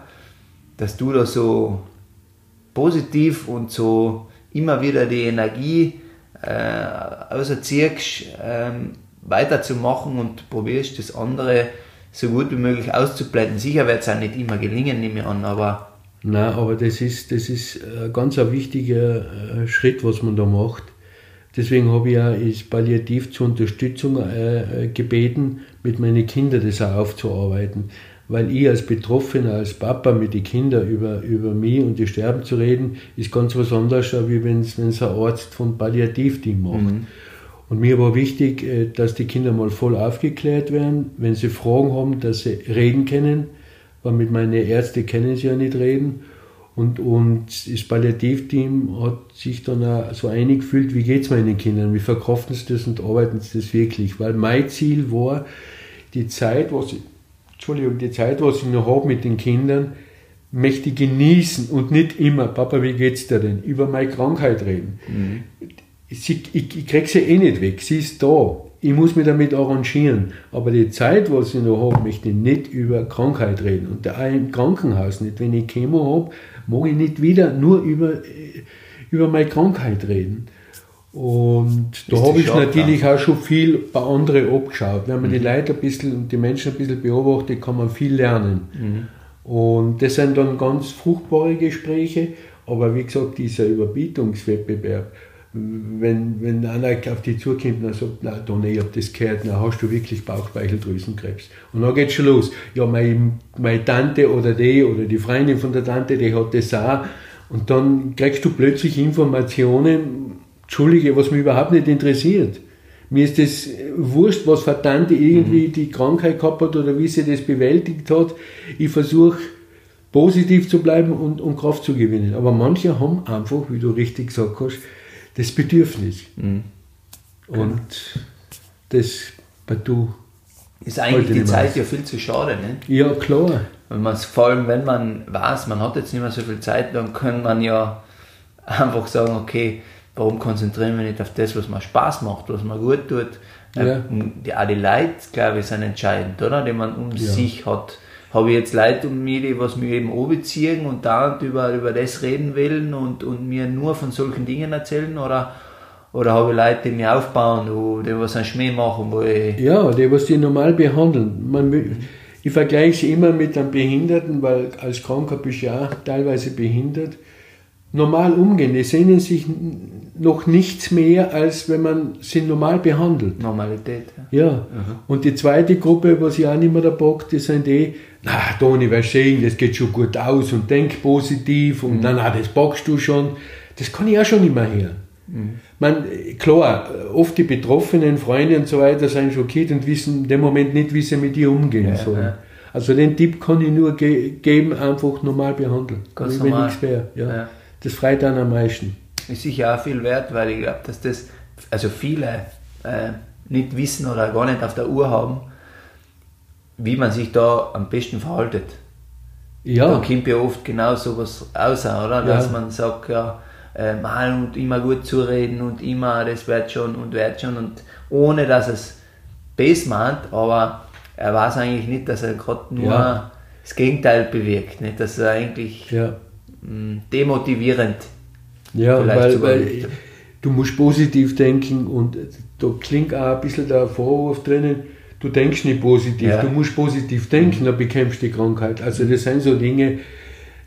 dass du da so positiv und so immer wieder die Energie äh, auserziehst, ähm, weiterzumachen und probierst das andere so gut wie möglich auszublenden. Sicher wird es auch nicht immer gelingen, nehme ich an, aber Nein, aber das ist, das ist ein ganz ein wichtiger äh, Schritt, was man da macht. Deswegen habe ich ja das Palliativ zur Unterstützung äh, äh, gebeten, mit meinen Kindern das auch aufzuarbeiten. Weil ich als Betroffener, als Papa mit den Kindern über, über mich und die Sterben zu reden, ist ganz was anderes, wie wenn es ein Arzt von Palliativteam macht. Mhm. Und mir war wichtig, dass die Kinder mal voll aufgeklärt werden, wenn sie Fragen haben, dass sie reden können weil mit meinen Ärzten können sie ja nicht reden. Und, und das Palliativteam hat sich dann auch so einig gefühlt, wie geht es meinen Kindern, wie verkraften sie das und arbeiten sie das wirklich. Weil mein Ziel war, die Zeit, was ich, Entschuldigung, die Zeit, was ich noch habe mit den Kindern, möchte genießen und nicht immer, Papa, wie geht's dir denn, über meine Krankheit reden. Mhm. Sie, ich, ich kriege sie eh nicht weg, sie ist da ich muss mich damit arrangieren. Aber die Zeit, was ich noch habe, möchte ich nicht über Krankheit reden. Und auch im Krankenhaus nicht. Wenn ich Chemo habe, mag ich nicht wieder nur über, über meine Krankheit reden. Und da habe ich natürlich auch schon viel bei anderen abgeschaut. Wenn man mhm. die Leute ein bisschen und die Menschen ein bisschen beobachtet, kann man viel lernen. Mhm. Und das sind dann ganz fruchtbare Gespräche. Aber wie gesagt, dieser Überbietungswettbewerb, wenn, wenn einer auf dich zukommt und sagt, na Donny, ich habe das gehört, dann hast du wirklich Bauchspeicheldrüsenkrebs. Und dann geht schon los. Ja, meine, meine Tante oder die oder die Freundin von der Tante, die hat das auch. Und dann kriegst du plötzlich Informationen, Entschuldige, was mich überhaupt nicht interessiert. Mir ist das wurscht, was für Tante irgendwie mhm. die Krankheit gehabt hat oder wie sie das bewältigt hat. Ich versuche positiv zu bleiben und, und Kraft zu gewinnen. Aber manche haben einfach, wie du richtig gesagt hast, das Bedürfnis. Mhm. Und das bei du. Ist eigentlich die Zeit ja viel zu schade, ne? Ja, klar. Wenn vor allem, wenn man weiß, man hat jetzt nicht mehr so viel Zeit, dann kann man ja einfach sagen, okay, warum konzentrieren wir nicht auf das, was mir Spaß macht, was mir gut tut. Ja. Die, auch die Leute, glaube ich, sind entscheidend, oder? Die man um ja. sich hat habe ich jetzt Leute um mich, die was mir eben anbeziehen und da über, über das reden wollen und, und mir nur von solchen Dingen erzählen oder, oder habe ich Leute, die mich aufbauen, die, die was einen Schmäh machen, wo ich Ja, die was die normal behandeln. Man, ich vergleiche sie immer mit einem Behinderten, weil als Kranker bist du ja teilweise behindert. Normal umgehen, die sehnen sich noch nichts mehr, als wenn man sie normal behandelt. Normalität. Ja. ja. Mhm. Und die zweite Gruppe, was ich auch nicht mehr da bock, die sind die, na, Toni, weißt du, das geht schon gut aus und denk positiv und mhm. na, na, das packst du schon. Das kann ich auch schon nicht mehr hören. Mhm. Man, klar, oft die betroffenen Freunde und so weiter sind schockiert und wissen in dem Moment nicht, wie sie mit dir umgehen ja, sollen. Ja. Also den Tipp kann ich nur ge geben, einfach normal behandeln. Ganz normal. nichts mehr. Ja. Das freut dann am meisten. Ist sicher auch viel wert, weil ich glaube, dass das, also viele äh, nicht wissen oder gar nicht auf der Uhr haben, wie man sich da am besten verhaltet. Ja. Da kommt ja oft genau sowas raus, oder? Dass ja. man sagt, ja, äh, mal und immer gut zureden und immer, das wird schon und wird schon und ohne dass es bes meint, aber er weiß eigentlich nicht, dass er gerade nur ja. das Gegenteil bewirkt, nicht? dass er eigentlich ja. Demotivierend ja, weil, weil du musst positiv denken und da klingt auch ein bisschen der Vorwurf drinnen, du denkst nicht positiv, ja. du musst positiv denken, dann bekämpfst du die Krankheit. Also das sind so Dinge,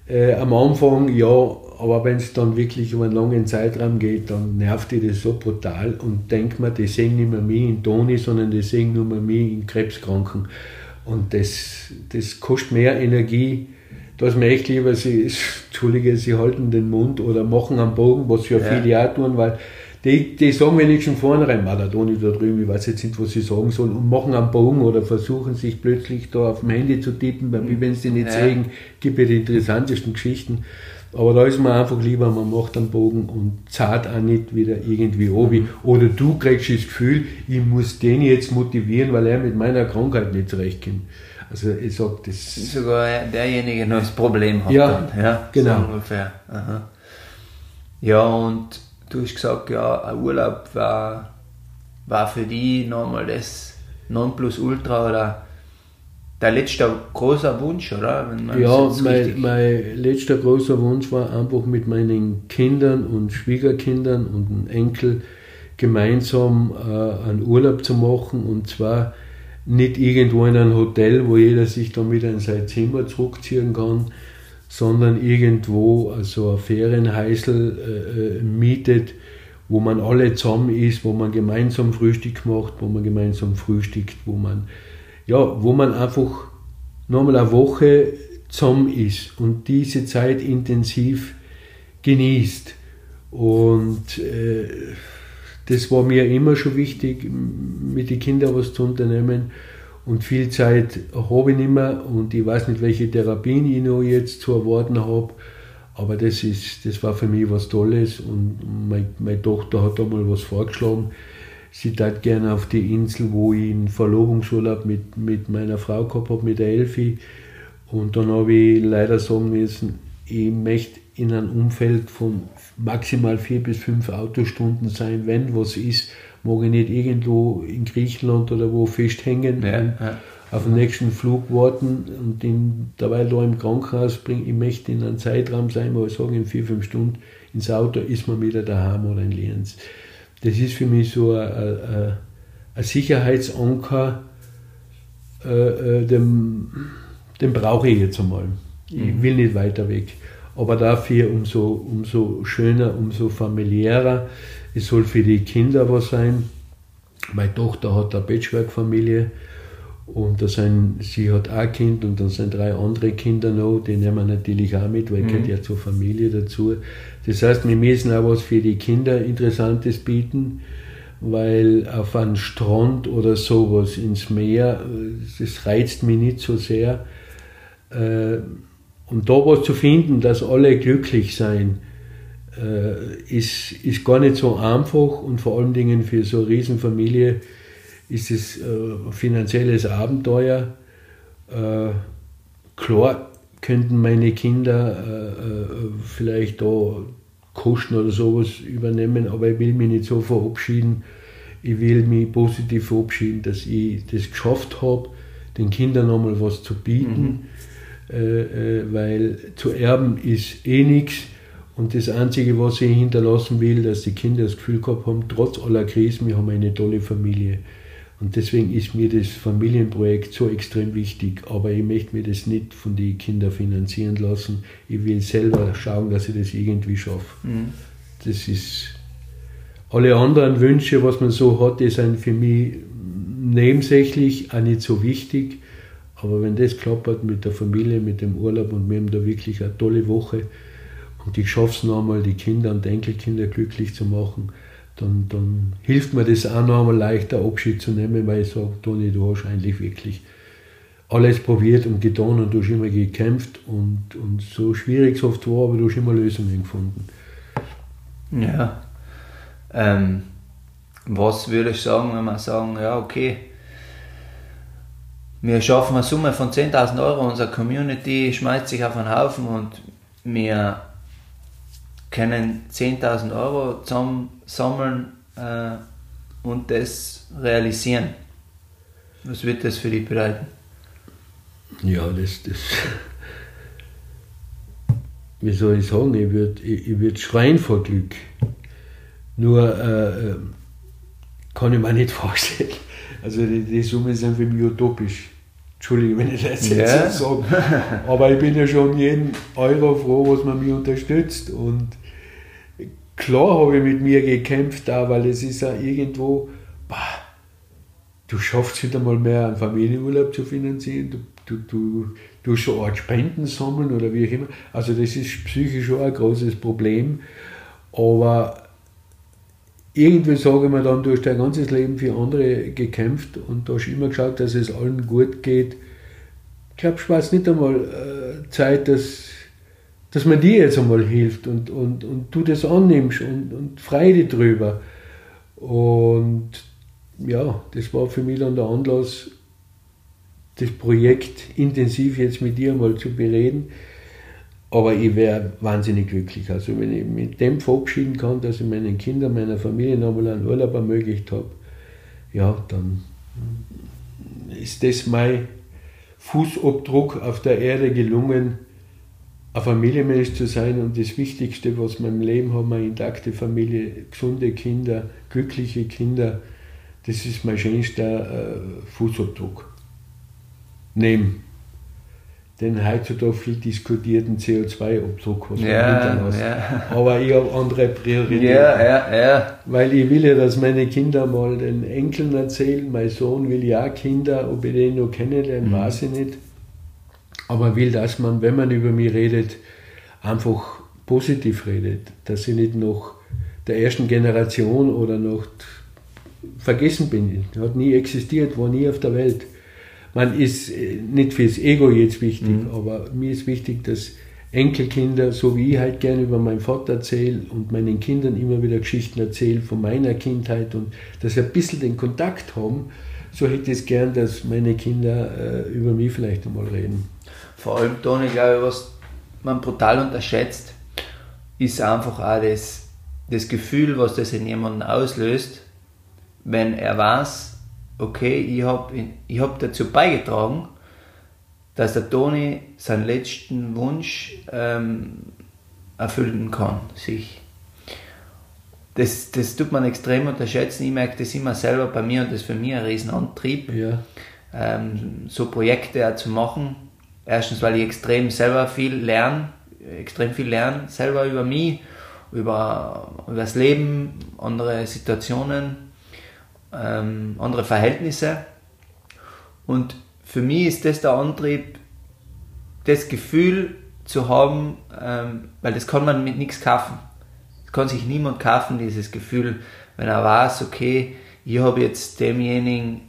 äh, am Anfang ja, aber wenn es dann wirklich um einen langen Zeitraum geht, dann nervt dich das so brutal und denk mir, die sehen nicht mehr mich in Toni, sondern die sehen nur mehr mich in Krebskranken. Und das, das kostet mehr Energie, da ist mir echt lieber, sie, Entschuldige, sie halten den Mund oder machen einen Bogen, was ja, ja. viele auch tun, weil die, die sagen wenigstens vornherein, der Toni da drüben, ich weiß jetzt nicht, was sie sagen sollen, und machen einen Bogen oder versuchen sich plötzlich da auf dem Handy zu tippen, weil wie wenn sie nicht ja. sehen, gibt ja die interessantesten Geschichten. Aber da ist mir einfach lieber, man macht einen Bogen und zahlt auch nicht wieder irgendwie obi. Oder du kriegst das Gefühl, ich muss den jetzt motivieren, weil er mit meiner Krankheit nicht zurechtkommt. Also ich sag das. Sogar derjenige noch das Problem hat Ja, dann. Ja, genau. So ungefähr. Aha. Ja, und du hast gesagt, ja, ein Urlaub war, war für dich nochmal das Nonplusultra oder der letzte großer Wunsch, oder? Ja, mein, mein letzter großer Wunsch war einfach mit meinen Kindern und Schwiegerkindern und einem Enkel gemeinsam äh, einen Urlaub zu machen und zwar nicht irgendwo in einem Hotel, wo jeder sich dann wieder in sein Zimmer zurückziehen kann, sondern irgendwo also ein Ferienhäusl äh, äh, mietet, wo man alle zusammen ist, wo man gemeinsam Frühstück macht, wo man gemeinsam frühstückt, wo man ja, wo man einfach nochmal eine Woche zusammen ist und diese Zeit intensiv genießt. Und äh, das war mir immer schon wichtig, mit den Kindern was zu unternehmen. Und viel Zeit habe ich nicht mehr und ich weiß nicht, welche Therapien ich noch jetzt zu erwarten habe. Aber das, ist, das war für mich was Tolles und mein, meine Tochter hat einmal was vorgeschlagen. Sie tat gerne auf die Insel, wo ich einen Verlobungsurlaub mit, mit meiner Frau gehabt habe, mit der Elfi. Und dann habe ich leider sagen müssen, ich möchte in einem Umfeld von maximal vier bis fünf Autostunden sein. Wenn was ist, mag ich nicht irgendwo in Griechenland oder wo festhängen Ja, ja. auf den nächsten Flug warten und in, dabei da im Krankenhaus bringen. Ich möchte in einem Zeitraum sein, wo ich sage, in vier, fünf Stunden ins Auto ist man wieder daheim oder in Lienz. Das ist für mich so ein, ein, Sicherheitsanker, äh, äh, den, den brauche ich jetzt einmal. Ich will nicht weiter weg. Aber dafür umso, umso schöner, umso familiärer. Es soll für die Kinder was sein. Meine Tochter hat eine Patchwork-Familie und da sind, sie hat auch ein Kind und dann sind drei andere Kinder noch, die nehmen wir natürlich auch mit, weil gehört ja zur Familie dazu. Das heißt, wir müssen auch was für die Kinder Interessantes bieten, weil auf einen Strand oder sowas ins Meer, äh, das reizt mich nicht so sehr. Äh, Und da was zu finden, dass alle glücklich sein, äh, ist, ist gar nicht so einfach und vor allen Dingen für so eine Riesenfamilie ist es äh, finanzielles Abenteuer. Äh, klar könnten meine Kinder äh, äh, vielleicht da Kosten oder sowas übernehmen, aber ich will mich nicht so verabschieden. Ich will mich positiv verabschieden, dass ich das geschafft habe, den Kindern nochmal was zu bieten, äh, weil zu erben ist eh nichts. Und das Einzige, was ich hinterlassen will, dass die Kinder das Gefühl gehabt haben, trotz aller Krisen, wir haben eine tolle Familie. Und deswegen ist mir das Familienprojekt so extrem wichtig. Aber ich möchte mir das nicht von den Kindern finanzieren lassen. Ich will selber schauen, dass ich das irgendwie schaffe. Das ist. Alle anderen Wünsche, was man so hat, die sind für mich nebensächlich, auch nicht so wichtig. Aber wenn das klappert mit der Familie, mit dem Urlaub und wir haben da wirklich eine tolle Woche und ich schaffe es noch einmal, die Kinder und Enkelkinder glücklich zu machen, dann, dann hilft mir das auch noch einmal leichter, Abschied zu nehmen, weil ich sage, Toni, du hast eigentlich wirklich alles probiert und getan und du hast immer gekämpft und, und so schwierig es oft war, aber du hast immer Lösungen gefunden. Ja. Ähm, was würde ich sagen, wenn wir sagen, ja, okay, wir schaffen eine Summe von 10.000 Euro, unsere Community schmeißt sich auf einen Haufen und wir können 10.000 Euro zusammen sammeln äh, und das realisieren. Was wird das für dich bedeuten? Ja, das, das. Wie soll ich sagen? Ich würde ich, ich würd schreien vor Glück. Nur äh, äh, kann ich mir nicht vorstellen. Also die, die Summen sind für mich utopisch. Entschuldige, wenn ich das jetzt Ja. so sage. Aber ich bin ja schon jeden Euro froh, was man mich unterstützt. Und klar habe ich mit mir gekämpft, auch, weil es ist ja irgendwo, bah, du schaffst wieder mal mehr, einen Familienurlaub zu finanzieren, du, du, du, du hast so eine Art Spenden sammeln oder wie auch immer. Also das ist psychisch schon ein großes Problem. Aber irgendwie sage ich mir dann, du hast dein ganzes Leben für andere gekämpft und du hast immer geschaut, dass es allen gut geht. Ich glaube, war jetzt nicht einmal äh, Zeit, dass dass man dir jetzt einmal hilft und, und, und du das annimmst und, und Freude drüber. Und ja, das war für mich dann der Anlass, das Projekt intensiv jetzt mit dir mal zu bereden. Aber ich wäre wahnsinnig glücklich. Also wenn ich mit dem verabschieden kann, dass ich meinen Kindern, meiner Familie nochmal einen Urlaub ermöglicht habe, ja, dann ist das mein Fußabdruck auf der Erde gelungen, ein Familienmensch zu sein und das Wichtigste, was wir im Leben haben, eine intakte Familie, gesunde Kinder, glückliche Kinder, das ist mein schönster äh, Fußabdruck. Neben den heutzutage viel diskutierten CO2-Abdruck, was ja, ja. Aber ich habe andere Prioritäten. Ja, ja, ja. Weil ich will ja, dass meine Kinder mal den Enkeln erzählen. Mein Sohn will ja Kinder, ob ich den noch kennenlerne, mhm. weiß ich nicht. Aber will, dass man, wenn man über mich redet, einfach positiv redet. Dass ich nicht noch der ersten Generation oder noch vergessen bin. Hat nie existiert, war nie auf der Welt man ist äh, nicht fürs Ego jetzt wichtig, mhm. aber mir ist wichtig, dass Enkelkinder, so wie ich halt gerne über meinen Vater erzähle und meinen Kindern immer wieder Geschichten erzähle von meiner Kindheit und dass sie ein bisschen den Kontakt haben, so hätte ich es gern, dass meine Kinder äh, über mich vielleicht einmal reden. Vor allem, Toni, glaube ich, was man brutal unterschätzt, ist einfach auch das, das Gefühl, was das in jemandem auslöst, wenn er weiß, okay, ich habe ich hab dazu beigetragen, dass der Toni seinen letzten Wunsch ähm, erfüllen kann, sich. Das, das tut man extrem unterschätzen. Ich merke das immer selber bei mir und das ist für mich ein Riesenantrieb, ja. ähm, so Projekte auch zu machen. Erstens, weil ich extrem selber viel lerne, extrem viel lerne, selber über mich, über, über das Leben, andere Situationen ähm, andere Verhältnisse. Und für mich ist das der Antrieb, das Gefühl zu haben, ähm, weil das kann man mit nichts kaufen. Das kann sich niemand kaufen, dieses Gefühl, wenn er weiß, okay, ich habe jetzt demjenigen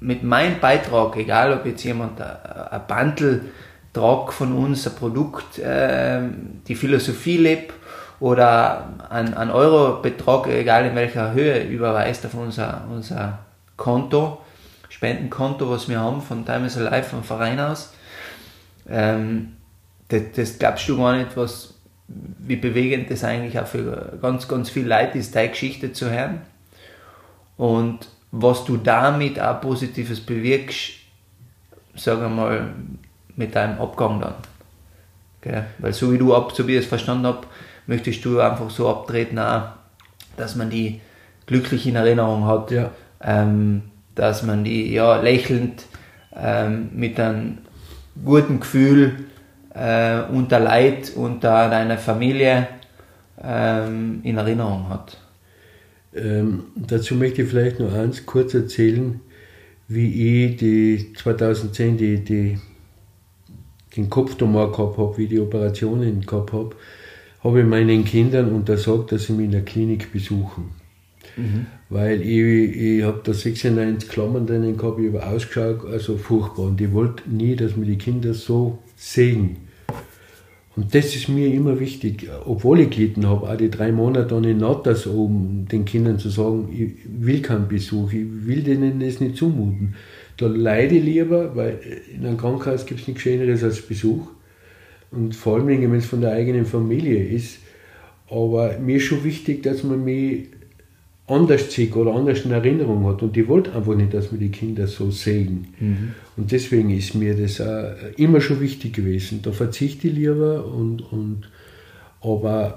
mit meinem Beitrag, egal ob jetzt jemand ein Bandel tragt von uns, ein Produkt, äh, die Philosophie lebt oder ein, ein Eurobetrag, egal in welcher Höhe, überweist auf unser, unser Konto, Spendenkonto, was wir haben von Time is Alive, vom Verein aus. Ähm, das, das glaubst du gar nicht, was, wie bewegend das eigentlich auch für ganz, ganz viele Leute ist, deine Geschichte zu hören. Und was du damit auch Positives bewirkst, sagen wir mal, mit deinem Abgang dann. Gell? Weil so wie du ab, so wie ich es verstanden habe, möchtest du einfach so abtreten, auch, dass man die glücklich in Erinnerung hat, ja. ähm, dass man die ja, lächelnd ähm, mit einem guten Gefühl äh, unter Leid, unter deiner Familie ähm, in Erinnerung hat. Ähm, dazu möchte ich vielleicht noch eins kurz erzählen, wie ich die 2010 die, die, den Kopftumor gehabt habe, wie die Operationen gehabt habe habe ich meinen Kindern untersagt, dass sie mich in der Klinik besuchen. Mhm. Weil ich, ich habe da 96 Klammern drinnen gehabt, ich habe ausgeschaut, also furchtbar. Und ich wollte nie, dass mir die Kinder so sehen. Und das ist mir immer wichtig, obwohl ich gelitten habe, auch die drei Monate dann in Natas oben, den Kindern zu sagen, ich will keinen Besuch, ich will denen das nicht zumuten. Da leide ich lieber, weil in einem Krankenhaus gibt es nichts Schöneres als Besuch und vor allem, wenn es von der eigenen Familie ist. Aber mir ist schon wichtig, dass man mich anders sieht oder anders in Erinnerung hat. Und ich wollte einfach nicht, dass wir die Kinder so sehen. Mhm. Und deswegen ist mir das auch immer schon wichtig gewesen. Da verzichte ich lieber und, und aber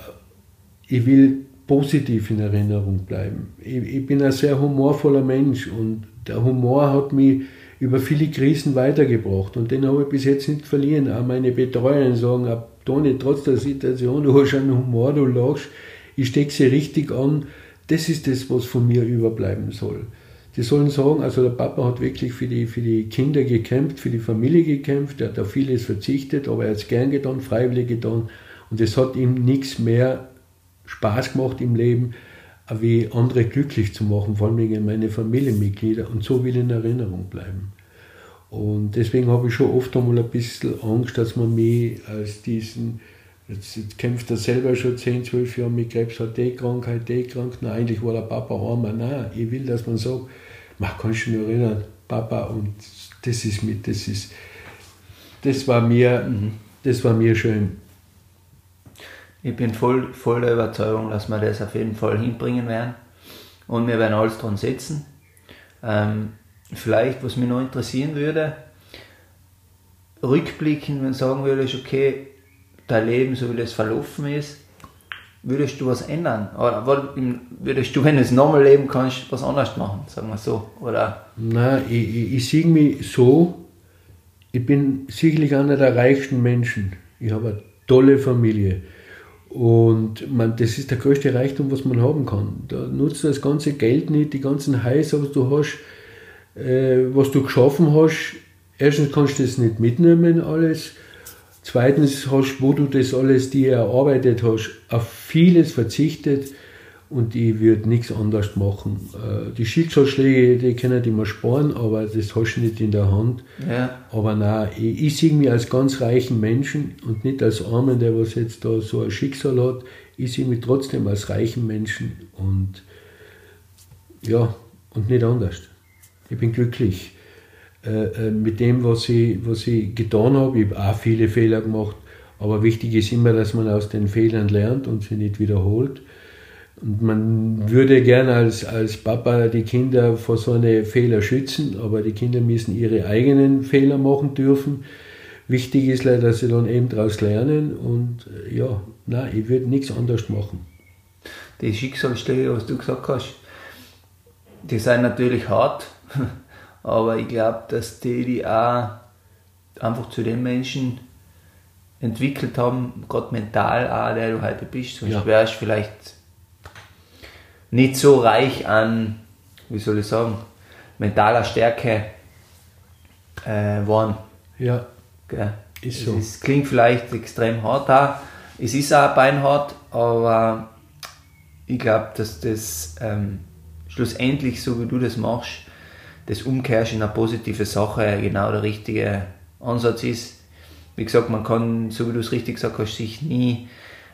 ich will positiv in Erinnerung bleiben. Ich, ich bin ein sehr humorvoller Mensch und der Humor hat mich über viele Krisen weitergebracht. Und den habe ich bis jetzt nicht verlieren. Auch meine Betreuer sagen, Toni, trotz der Situation, du hast einen Humor, du lachst, ich stecke sie richtig an. Das ist das, was von mir überbleiben soll. Die sollen sagen, also der Papa hat wirklich für die, für die Kinder gekämpft, für die Familie gekämpft, er hat auf vieles verzichtet, aber er hat es gern getan, freiwillig getan. Und es hat ihm nichts mehr Spaß gemacht im Leben, wie andere glücklich zu machen, vor allem meine Familienmitglieder. Und so will ich in Erinnerung bleiben. Und deswegen habe ich schon oft einmal ein bisschen Angst, dass man mich als diesen Jetzt, jetzt, kämpft er selber schon 10, 12 Jahre mit Krebs, hat die Krankheit, die Krankheit. Nein, eigentlich war der Papa armer. Nein, ich will, dass man sagt, man kann sich nur erinnern, Papa, und das ist mit, das ist, das war mir, mhm. das war mir schön. Ich bin voll, voll der Überzeugung, dass wir das auf jeden Fall hinbringen werden. Und wir werden alles dran setzen. Ähm, vielleicht, was mich noch interessieren würde, rückblickend, wenn du sagen würdest, okay, dein Leben, so wie das verlaufen ist, würdest du was ändern? Oder würdest du, wenn du es nochmal leben kannst, was anders machen, sagen wir so? Oder? Nein, ich, ich, ich sehe mich so, ich bin sicherlich einer der reichsten Menschen. Ich habe eine tolle Familie. Und man, das ist der größte Reichtum, was man haben kann. Da nutzt das ganze Geld nicht, die ganzen Häuser, was du hast, äh, was du geschaffen hast. Erstens kannst du das nicht mitnehmen, alles. Zweitens hast, wo du das alles dir erarbeitet hast, auf vieles verzichtet und ich würde nichts anderes machen. Äh, die Schicksalsschläge, die können immer sparen, aber das hast du nicht in der Hand. Ja. Aber nein, ich, ich sehe mich als ganz reichen Menschen und nicht als Armen, der was jetzt da so ein Schicksal hat. Ich sehe mich trotzdem als reichen Menschen und ja, und nicht anders. Ich bin glücklich äh, äh, mit dem, was ich, was ich getan habe. Ich habe auch viele Fehler gemacht, aber wichtig ist immer, dass man aus den Fehlern lernt und sie nicht wiederholt. Und man würde gerne als, als Papa die Kinder vor so einen Fehler schützen, aber die Kinder müssen ihre eigenen Fehler machen dürfen. Wichtig ist leider, dass sie dann eben daraus lernen und äh, ja, nein, ich würde nichts anderes machen. Die Schicksalsschläge, was du gesagt hast, die sind natürlich hart, aber ich glaube, dass die die auch einfach zu den Menschen entwickelt haben, gerade mental auch, der du heute bist. Sonst ja. wärst vielleicht nicht so reich an, wie soll ich sagen, mentaler Stärke äh, waren. Ja. Gell? Ist so. Es klingt vielleicht extrem hart auch. Es ist auch beinhart, aber ich glaube, dass das ähm, schlussendlich, so wie du das machst, das umkehrst in eine positive Sache genau der richtige Ansatz ist. Wie gesagt, man kann, so wie du es richtig gesagt hast, sich nie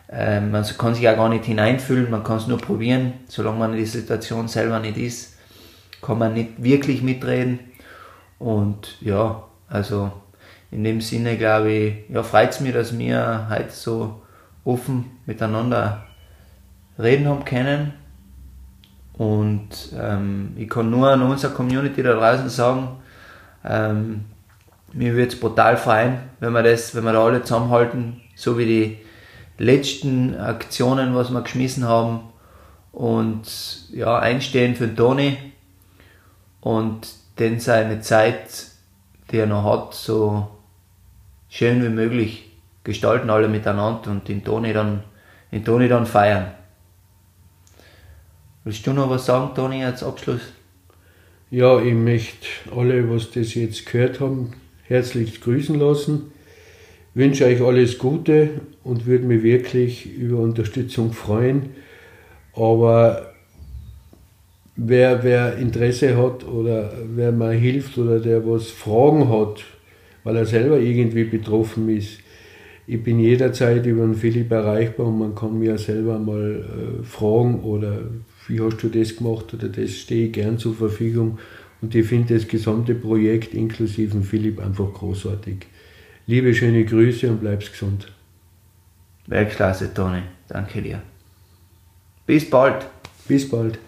ähm, man kann sich ja gar nicht hineinfühlen, man kann es nur probieren. Solange man in der Situation selber nicht ist, kann man nicht wirklich mitreden. Und ja, also in dem Sinne glaube ich, ja, freut es mich, dass wir heute so offen miteinander reden haben können. Und ähm, ich kann nur an unsere Community da draußen sagen, ähm, mir würde es brutal freuen, wenn wir das, wenn wir da alle zusammenhalten, so wie die letzten Aktionen, was wir geschmissen haben und ja, einstehen für Toni und den seine Zeit, die er noch hat, so schön wie möglich gestalten alle miteinander und den Toni dann, den Toni dann feiern. Willst du noch was sagen, Toni, als Abschluss? Ja, ich möchte alle, was das jetzt gehört haben, herzlich grüßen lassen wünsche euch alles Gute und würde mich wirklich über Unterstützung freuen. Aber wer, wer Interesse hat oder wer mir hilft oder der was Fragen hat, weil er selber irgendwie betroffen ist, ich bin jederzeit über den Philipp erreichbar und man kann mir selber mal äh, fragen oder wie hast du das gemacht oder das stehe ich gern zur Verfügung. Und ich finde das gesamte Projekt inklusive Philipp einfach großartig. Liebe, schöne Grüße und bleib's gesund. Weltklasse, Toni. Danke dir. Bis bald. Bis bald.